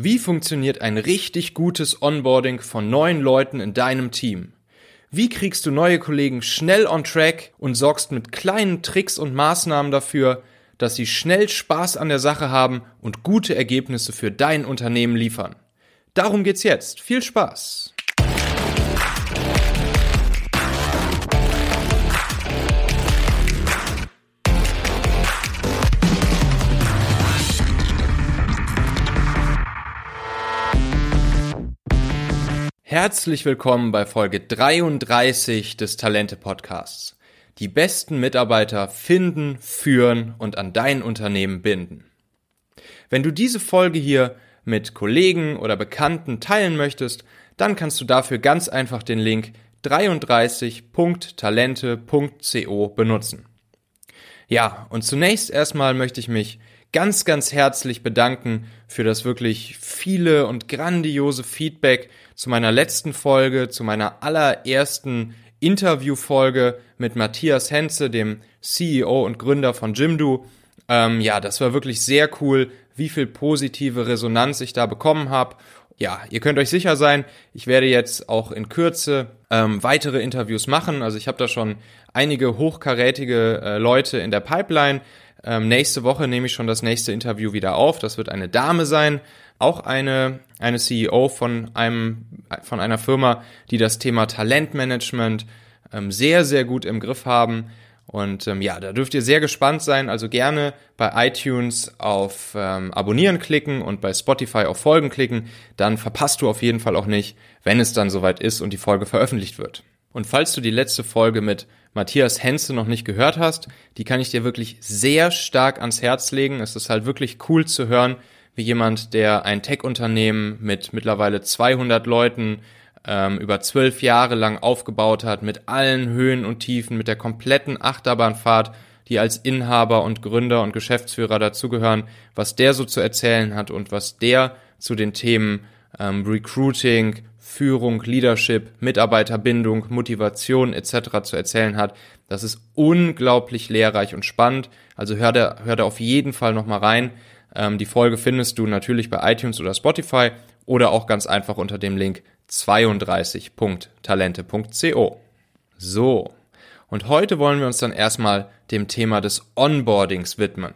Wie funktioniert ein richtig gutes Onboarding von neuen Leuten in deinem Team? Wie kriegst du neue Kollegen schnell on track und sorgst mit kleinen Tricks und Maßnahmen dafür, dass sie schnell Spaß an der Sache haben und gute Ergebnisse für dein Unternehmen liefern? Darum geht's jetzt. Viel Spaß! Herzlich willkommen bei Folge 33 des Talente Podcasts. Die besten Mitarbeiter finden, führen und an dein Unternehmen binden. Wenn du diese Folge hier mit Kollegen oder Bekannten teilen möchtest, dann kannst du dafür ganz einfach den Link 33.talente.co benutzen. Ja, und zunächst erstmal möchte ich mich ganz, ganz herzlich bedanken für das wirklich viele und grandiose Feedback zu meiner letzten Folge, zu meiner allerersten Interviewfolge mit Matthias Henze, dem CEO und Gründer von Jimdo. Ähm, ja, das war wirklich sehr cool, wie viel positive Resonanz ich da bekommen habe. Ja, ihr könnt euch sicher sein, ich werde jetzt auch in Kürze ähm, weitere Interviews machen. Also ich habe da schon einige hochkarätige äh, Leute in der Pipeline. Ähm, nächste Woche nehme ich schon das nächste Interview wieder auf. Das wird eine Dame sein, auch eine, eine CEO von einem, von einer Firma, die das Thema Talentmanagement ähm, sehr, sehr gut im Griff haben. Und ähm, ja, da dürft ihr sehr gespannt sein. Also gerne bei iTunes auf ähm, Abonnieren klicken und bei Spotify auf Folgen klicken. Dann verpasst du auf jeden Fall auch nicht, wenn es dann soweit ist und die Folge veröffentlicht wird. Und falls du die letzte Folge mit Matthias Henze noch nicht gehört hast, die kann ich dir wirklich sehr stark ans Herz legen. Es ist halt wirklich cool zu hören, wie jemand, der ein Tech-Unternehmen mit mittlerweile 200 Leuten ähm, über zwölf Jahre lang aufgebaut hat, mit allen Höhen und Tiefen, mit der kompletten Achterbahnfahrt, die als Inhaber und Gründer und Geschäftsführer dazugehören, was der so zu erzählen hat und was der zu den Themen ähm, Recruiting, Führung, Leadership, Mitarbeiterbindung, Motivation etc. zu erzählen hat. Das ist unglaublich lehrreich und spannend. Also hör da, hör da auf jeden Fall nochmal rein. Ähm, die Folge findest du natürlich bei iTunes oder Spotify oder auch ganz einfach unter dem Link 32.talente.co. So. Und heute wollen wir uns dann erstmal dem Thema des Onboardings widmen.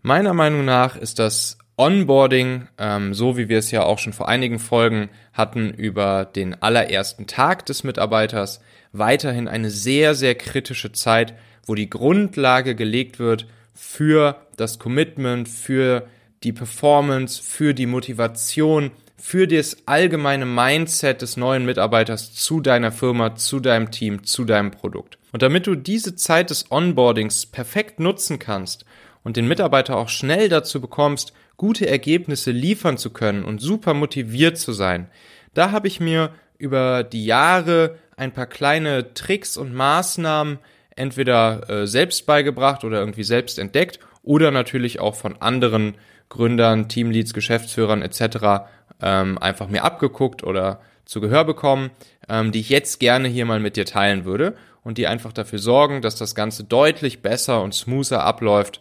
Meiner Meinung nach ist das Onboarding, ähm, so wie wir es ja auch schon vor einigen Folgen hatten über den allerersten Tag des Mitarbeiters, weiterhin eine sehr, sehr kritische Zeit, wo die Grundlage gelegt wird für das Commitment, für die Performance, für die Motivation, für das allgemeine Mindset des neuen Mitarbeiters zu deiner Firma, zu deinem Team, zu deinem Produkt. Und damit du diese Zeit des Onboardings perfekt nutzen kannst und den Mitarbeiter auch schnell dazu bekommst, gute Ergebnisse liefern zu können und super motiviert zu sein. Da habe ich mir über die Jahre ein paar kleine Tricks und Maßnahmen entweder äh, selbst beigebracht oder irgendwie selbst entdeckt oder natürlich auch von anderen Gründern, Teamleads, Geschäftsführern etc. Ähm, einfach mir abgeguckt oder zu Gehör bekommen, ähm, die ich jetzt gerne hier mal mit dir teilen würde und die einfach dafür sorgen, dass das Ganze deutlich besser und smoother abläuft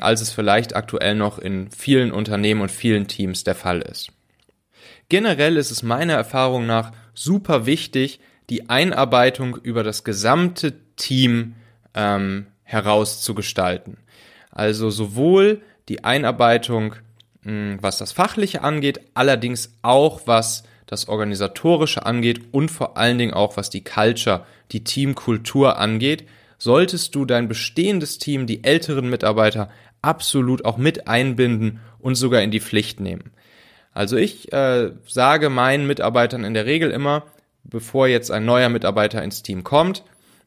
als es vielleicht aktuell noch in vielen Unternehmen und vielen Teams der Fall ist. Generell ist es meiner Erfahrung nach super wichtig, die Einarbeitung über das gesamte Team ähm, herauszugestalten. Also sowohl die Einarbeitung, mh, hm, was das Fachliche angeht, allerdings auch was das Organisatorische angeht und vor allen Dingen auch was die Culture, die Teamkultur angeht, solltest du dein bestehendes Team, die älteren Mitarbeiter, absolut auch mit einbinden und sogar in die Pflicht nehmen. Also ich äh, sage meinen Mitarbeitern in der Regel immer, bevor jetzt ein neuer Mitarbeiter ins Team kommt,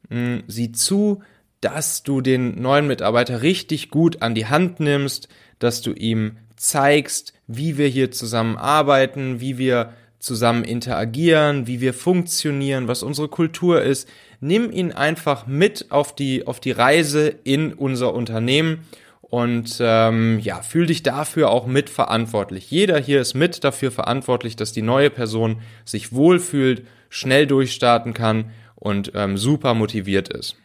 mh, sieh zu, dass du den neuen Mitarbeiter richtig gut an die Hand nimmst, dass du ihm zeigst, wie wir hier zusammen arbeiten, wie wir zusammen interagieren, wie wir funktionieren, was unsere Kultur ist. Nimm ihn einfach mit auf die, auf die Reise in unser Unternehmen und ähm, ja, fühl dich dafür auch mitverantwortlich. Jeder hier ist mit dafür verantwortlich, dass die neue Person sich wohlfühlt, schnell durchstarten kann und ähm, super motiviert ist.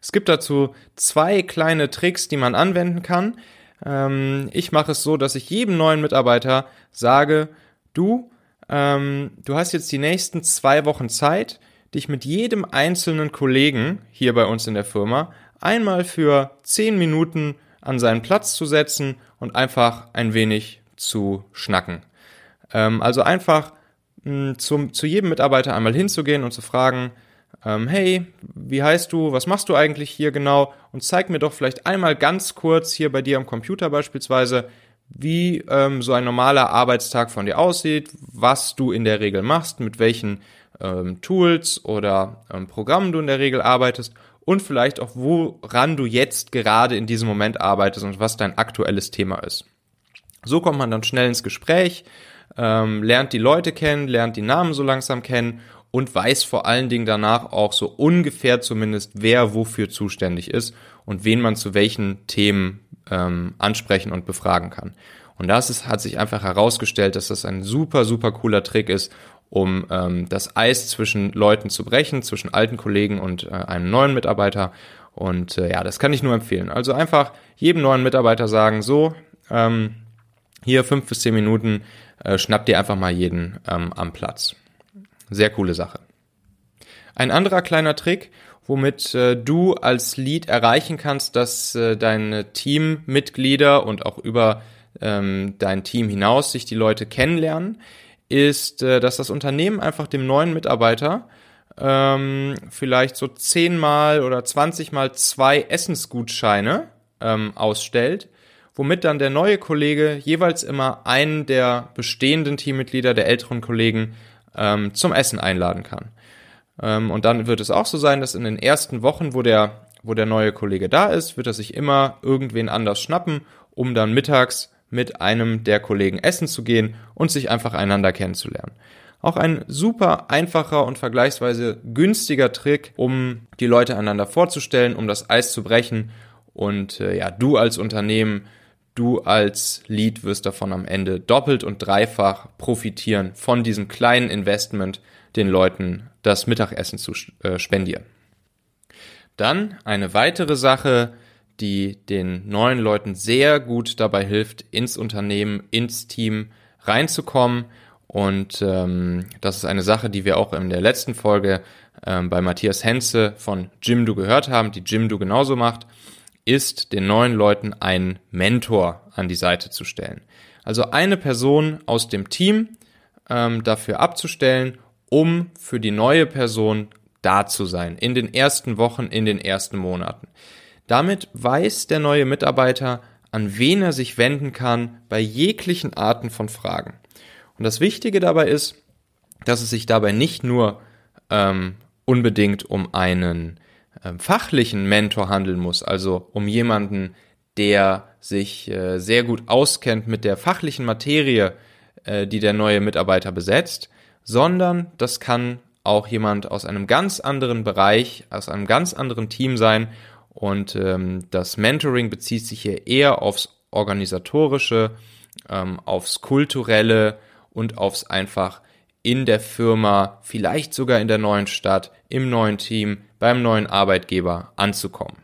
Es gibt dazu zwei kleine Tricks, die man anwenden kann. Ähm, ich mache es so, dass ich jedem neuen Mitarbeiter sage, du, ähm, du hast jetzt die nächsten zwei Wochen Zeit, dich mit jedem einzelnen Kollegen hier bei uns in der Firma einmal für zehn Minuten an seinen Platz zu setzen und einfach ein wenig zu schnacken. Ähm, also einfach mh, zum, zu jedem Mitarbeiter einmal hinzugehen und zu fragen, ähm, hey, wie heißt du, was machst du eigentlich hier genau und zeig mir doch vielleicht einmal ganz kurz hier bei dir am Computer beispielsweise, wie ähm, so ein normaler Arbeitstag von dir aussieht, was du in der Regel machst, mit welchen ähm, Tools oder ähm, Programmen du in der Regel arbeitest und vielleicht auch, woran du jetzt gerade in diesem Moment arbeitest und was dein aktuelles Thema ist. So kommt man dann schnell ins Gespräch, ähm, lernt die Leute kennen, lernt die Namen so langsam kennen und weiß vor allen Dingen danach auch so ungefähr zumindest, wer wofür zuständig ist und wen man zu welchen Themen ähm, ansprechen und befragen kann. Und das ist, hat sich einfach herausgestellt, dass das ein super, super cooler Trick ist, um ähm, das Eis zwischen Leuten zu brechen, zwischen alten Kollegen und äh, einem neuen Mitarbeiter. Und äh, ja, das kann ich nur empfehlen. Also einfach jedem neuen Mitarbeiter sagen, so, ähm, hier fünf bis zehn Minuten, äh, schnapp dir einfach mal jeden ähm, am Platz. Sehr coole Sache. Ein anderer kleiner Trick, womit äh, du als Lead erreichen kannst, dass äh, deine Teammitglieder und auch über ähm, dein Team hinaus sich die Leute kennenlernen, ist, äh, dass das Unternehmen einfach dem neuen Mitarbeiter ähm, vielleicht so zehnmal oder zwanzigmal zwei Essensgutscheine ähm, ausstellt, womit dann der neue Kollege jeweils immer einen der bestehenden Teammitglieder, der älteren Kollegen, ähm, zum Essen einladen kann. Ähm, und dann wird es auch so sein, dass in den ersten Wochen, wo der, wo der neue Kollege da ist, wird er sich immer irgendwen anders schnappen, um dann mittags mit einem der Kollegen essen zu gehen und sich einfach einander kennenzulernen. Auch ein super einfacher und vergleichsweise günstiger Trick, um die Leute einander vorzustellen, um das Eis zu brechen. Und äh, ja, du als Unternehmen, du als Lead wirst davon am Ende doppelt und dreifach profitieren von diesem kleinen Investment, den Leuten das Mittagessen zu äh, spendieren. Dann eine weitere Sache, die den neuen Leuten sehr gut dabei hilft, ins Unternehmen, ins Team reinzukommen. Und ähm, das ist eine Sache, die wir auch in der letzten Folge ähm, bei Matthias Henze von Jimdo gehört haben, die Jimdo genauso macht, ist den neuen Leuten einen Mentor an die Seite zu stellen. Also eine Person aus dem Team ähm, dafür abzustellen, um für die neue Person da zu sein, in den ersten Wochen, in den ersten Monaten. Damit weiß der neue Mitarbeiter, an wen er sich wenden kann bei jeglichen Arten von Fragen. Und das Wichtige dabei ist, dass es sich dabei nicht nur ähm, unbedingt um einen äh, fachlichen Mentor handeln muss, also um jemanden, der sich äh, sehr gut auskennt mit der fachlichen Materie, äh, die der neue Mitarbeiter besetzt, sondern das kann auch jemand aus einem ganz anderen Bereich, aus einem ganz anderen Team sein und ähm, das Mentoring bezieht sich hier eher aufs organisatorische, ähm, aufs kulturelle und aufs einfach in der Firma, vielleicht sogar in der neuen Stadt, im neuen Team, beim neuen Arbeitgeber anzukommen.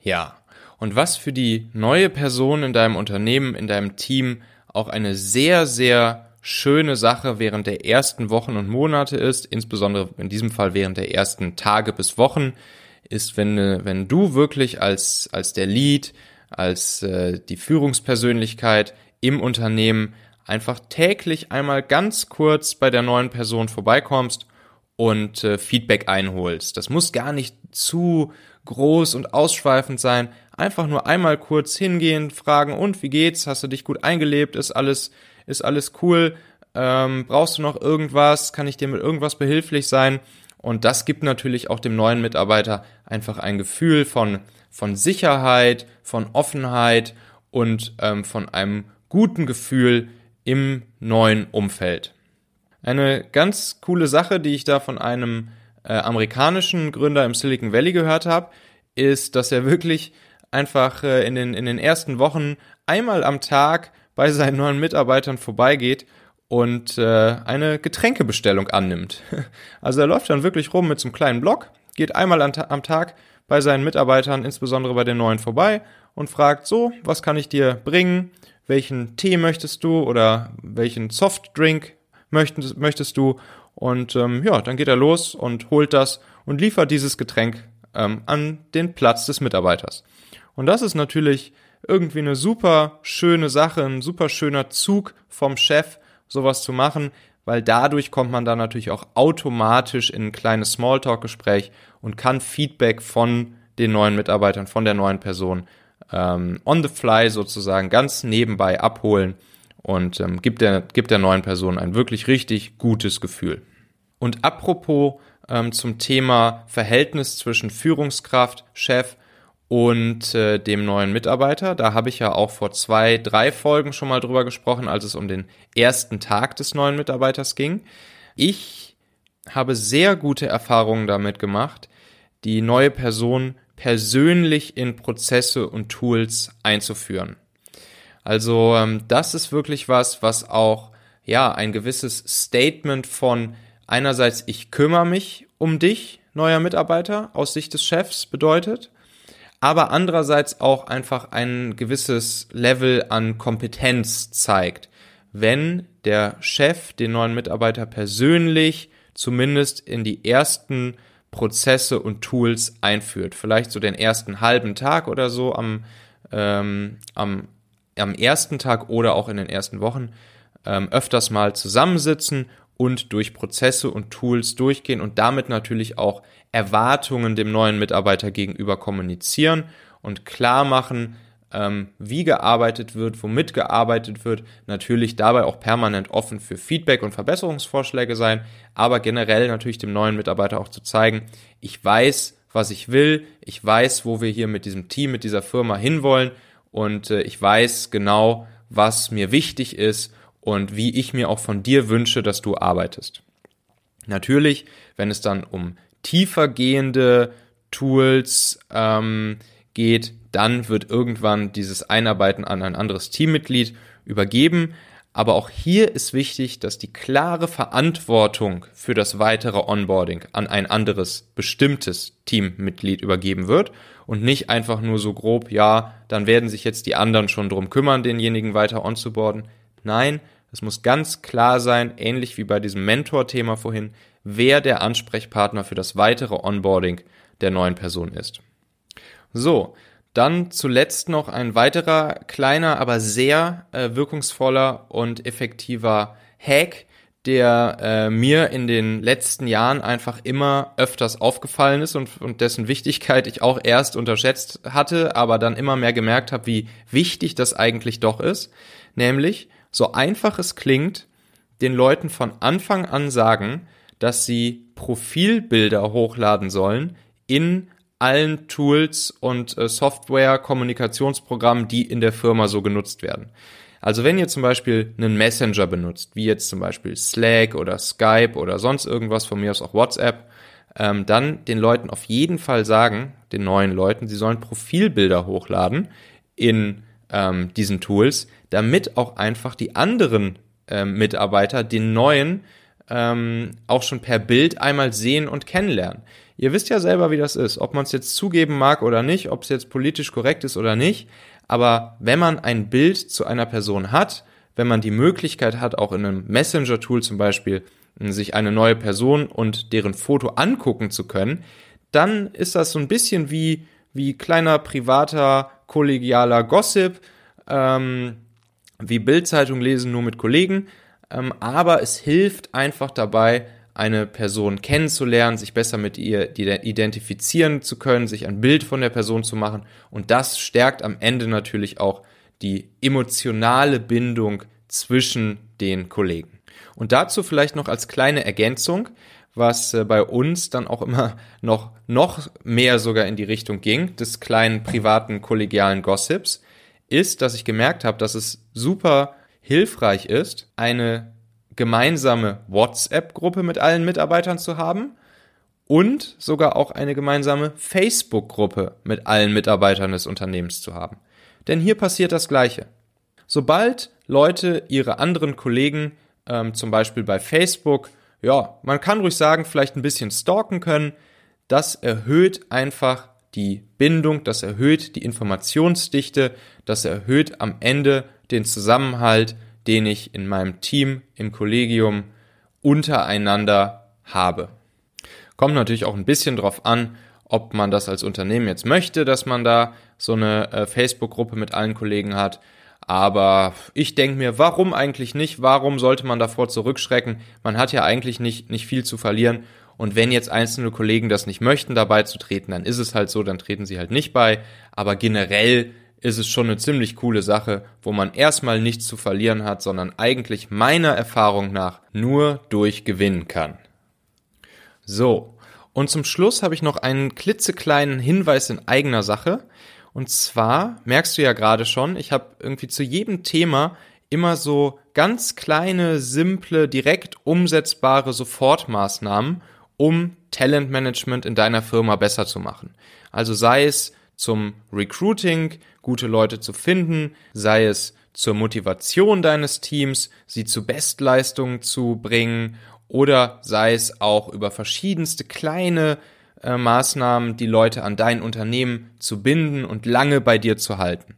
Ja, und was für die neue Person in deinem Unternehmen, in deinem Team auch eine sehr, sehr schöne Sache während der ersten Wochen und Monate ist, insbesondere in diesem Fall während der ersten Tage bis Wochen, ist, wenn, wenn du wirklich als, als der Lead, als äh, die Führungspersönlichkeit im Unternehmen einfach täglich einmal ganz kurz bei der neuen Person vorbeikommst und äh, Feedback einholst. Das muss gar nicht zu groß und ausschweifend sein. Einfach nur einmal kurz hingehen, fragen, und wie geht's? Hast du dich gut eingelebt? Ist alles, ist alles cool? Ähm, brauchst du noch irgendwas? Kann ich dir mit irgendwas behilflich sein? Und das gibt natürlich auch dem neuen Mitarbeiter einfach ein Gefühl von, von Sicherheit, von Offenheit und ähm, von einem guten Gefühl im neuen Umfeld. Eine ganz coole Sache, die ich da von einem äh, amerikanischen Gründer im Silicon Valley gehört habe, ist, dass er wirklich einfach äh, in, den, in den ersten Wochen einmal am Tag bei seinen neuen Mitarbeitern vorbeigeht und äh, eine Getränkebestellung annimmt. Also er läuft dann wirklich rum mit so einem kleinen Block, geht einmal am Tag bei seinen Mitarbeitern, insbesondere bei den neuen vorbei und fragt so, was kann ich dir bringen? Welchen Tee möchtest du oder welchen Softdrink möchtest, möchtest du? Und ähm, ja, dann geht er los und holt das und liefert dieses Getränk ähm, an den Platz des Mitarbeiters. Und das ist natürlich irgendwie eine super schöne Sache, ein super schöner Zug vom Chef, sowas zu machen, weil dadurch kommt man dann natürlich auch automatisch in ein kleines Smalltalk-Gespräch und kann Feedback von den neuen Mitarbeitern, von der neuen Person ähm, on the fly sozusagen ganz nebenbei abholen und ähm, gibt, der, gibt der neuen Person ein wirklich richtig gutes Gefühl. Und apropos ähm, zum Thema Verhältnis zwischen Führungskraft, Chef und äh, dem neuen Mitarbeiter. Da habe ich ja auch vor zwei, drei Folgen schon mal drüber gesprochen, als es um den ersten Tag des neuen Mitarbeiters ging. Ich habe sehr gute Erfahrungen damit gemacht, die neue Person persönlich in Prozesse und Tools einzuführen. Also ähm, das ist wirklich was, was auch ja ein gewisses Statement von einerseits ich kümmere mich um dich, neuer Mitarbeiter aus Sicht des Chefs bedeutet aber andererseits auch einfach ein gewisses Level an Kompetenz zeigt. Wenn der Chef den neuen Mitarbeiter persönlich zumindest in die ersten Prozesse und Tools einführt. Vielleicht so den ersten halben Tag oder so am, ähm, am, am ersten Tag oder auch in den ersten Wochen ähm, öfters mal zusammensitzen und durch Prozesse und Tools durchgehen und damit natürlich auch Erwartungen dem neuen Mitarbeiter gegenüber kommunizieren und klar machen, ähm, wie gearbeitet wird, womit gearbeitet wird, natürlich dabei auch permanent offen für Feedback und Verbesserungsvorschläge sein, aber generell natürlich dem neuen Mitarbeiter auch zu zeigen, ich weiß, was ich will, ich weiß, wo wir hier mit diesem Team, mit dieser Firma hinwollen und äh, ich weiß genau, was mir wichtig ist und wie ich mir auch von dir wünsche, dass du arbeitest. Natürlich, wenn es dann um tiefer gehende Tools ähm, geht, dann wird irgendwann dieses Einarbeiten an ein anderes Teammitglied übergeben. Aber auch hier ist wichtig, dass die klare Verantwortung für das weitere Onboarding an ein anderes bestimmtes Teammitglied übergeben wird und nicht einfach nur so grob, ja, dann werden sich jetzt die anderen schon drum kümmern, denjenigen weiter onzuboarden. Nein, es muss ganz klar sein, ähnlich wie bei diesem Mentor-Thema vorhin, wer der Ansprechpartner für das weitere Onboarding der neuen Person ist. So, dann zuletzt noch ein weiterer kleiner, aber sehr äh, wirkungsvoller und effektiver Hack, der äh, mir in den letzten Jahren einfach immer öfters aufgefallen ist und, und dessen Wichtigkeit ich auch erst unterschätzt hatte, aber dann immer mehr gemerkt habe, wie wichtig das eigentlich doch ist. Nämlich, so einfach es klingt, den Leuten von Anfang an sagen, dass sie Profilbilder hochladen sollen in allen Tools und äh, Software, Kommunikationsprogrammen, die in der Firma so genutzt werden. Also wenn ihr zum Beispiel einen Messenger benutzt, wie jetzt zum Beispiel Slack oder Skype oder sonst irgendwas, von mir aus auch WhatsApp, ähm, dann den Leuten auf jeden Fall sagen, den neuen Leuten, sie sollen Profilbilder hochladen in ähm, diesen Tools, damit auch einfach die anderen ähm, Mitarbeiter den neuen ähm, auch schon per Bild einmal sehen und kennenlernen. Ihr wisst ja selber, wie das ist, ob man es jetzt zugeben mag oder nicht, ob es jetzt politisch korrekt ist oder nicht. Aber wenn man ein Bild zu einer Person hat, wenn man die Möglichkeit hat, auch in einem Messenger-Tool zum Beispiel, sich eine neue Person und deren Foto angucken zu können, dann ist das so ein bisschen wie, wie kleiner privater, kollegialer Gossip, ähm, wie Bildzeitung lesen nur mit Kollegen. Ähm, aber es hilft einfach dabei, eine Person kennenzulernen, sich besser mit ihr identifizieren zu können, sich ein Bild von der Person zu machen. Und das stärkt am Ende natürlich auch die emotionale Bindung zwischen den Kollegen. Und dazu vielleicht noch als kleine Ergänzung, was äh, bei uns dann auch immer noch, noch mehr sogar in die Richtung ging, des kleinen privaten kollegialen Gossips, ist, dass ich gemerkt habe, dass es super hilfreich ist, eine gemeinsame WhatsApp-Gruppe mit allen Mitarbeitern zu haben und sogar auch eine gemeinsame Facebook-Gruppe mit allen Mitarbeitern des Unternehmens zu haben. Denn hier passiert das Gleiche. Sobald Leute ihre anderen Kollegen, ähm, zum Beispiel bei Facebook, ja, man kann ruhig sagen, vielleicht ein bisschen stalken können, das erhöht einfach die Bindung, das erhöht die Informationsdichte, das erhöht am Ende den Zusammenhalt, den ich in meinem Team, im Kollegium untereinander habe. Kommt natürlich auch ein bisschen drauf an, ob man das als Unternehmen jetzt möchte, dass man da so eine äh, Facebook-Gruppe mit allen Kollegen hat. Aber ich denke mir, warum eigentlich nicht? Warum sollte man davor zurückschrecken? Man hat ja eigentlich nicht, nicht viel zu verlieren. Und wenn jetzt einzelne Kollegen das nicht möchten, dabei zu treten, dann ist es halt so, dann treten sie halt nicht bei. Aber generell ist es schon eine ziemlich coole Sache, wo man erstmal nichts zu verlieren hat, sondern eigentlich meiner Erfahrung nach nur durch gewinnen kann. So. Und zum Schluss habe ich noch einen klitzekleinen Hinweis in eigener Sache. Und zwar merkst du ja gerade schon, ich habe irgendwie zu jedem Thema immer so ganz kleine, simple, direkt umsetzbare Sofortmaßnahmen, um Talentmanagement in deiner Firma besser zu machen. Also sei es zum Recruiting, gute Leute zu finden, sei es zur Motivation deines Teams, sie zu Bestleistungen zu bringen oder sei es auch über verschiedenste kleine äh, Maßnahmen, die Leute an dein Unternehmen zu binden und lange bei dir zu halten.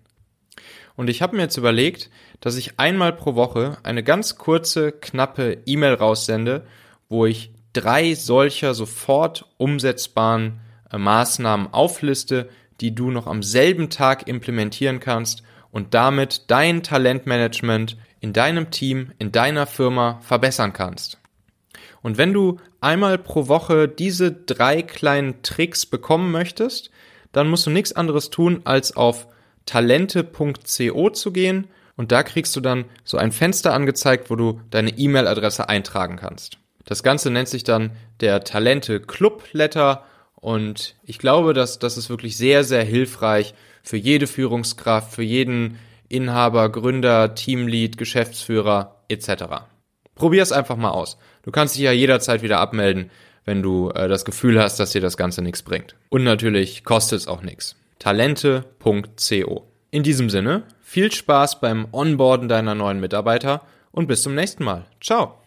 Und ich habe mir jetzt überlegt, dass ich einmal pro Woche eine ganz kurze, knappe E-Mail raussende, wo ich drei solcher sofort umsetzbaren äh, Maßnahmen aufliste, die du noch am selben Tag implementieren kannst und damit dein Talentmanagement in deinem Team, in deiner Firma verbessern kannst. Und wenn du einmal pro Woche diese drei kleinen Tricks bekommen möchtest, dann musst du nichts anderes tun, als auf talente.co zu gehen und da kriegst du dann so ein Fenster angezeigt, wo du deine E-Mail-Adresse eintragen kannst. Das Ganze nennt sich dann der Talente Club Letter und ich glaube, dass das ist wirklich sehr, sehr hilfreich für jede Führungskraft, für jeden Inhaber, Gründer, Teamlead, Geschäftsführer etc. Probier es einfach mal aus. Du kannst dich ja jederzeit wieder abmelden, wenn du äh, das Gefühl hast, dass dir das Ganze nichts bringt. Und natürlich kostet es auch nichts. Talente.co. In diesem Sinne, viel Spaß beim Onboarden deiner neuen Mitarbeiter und bis zum nächsten Mal. Ciao.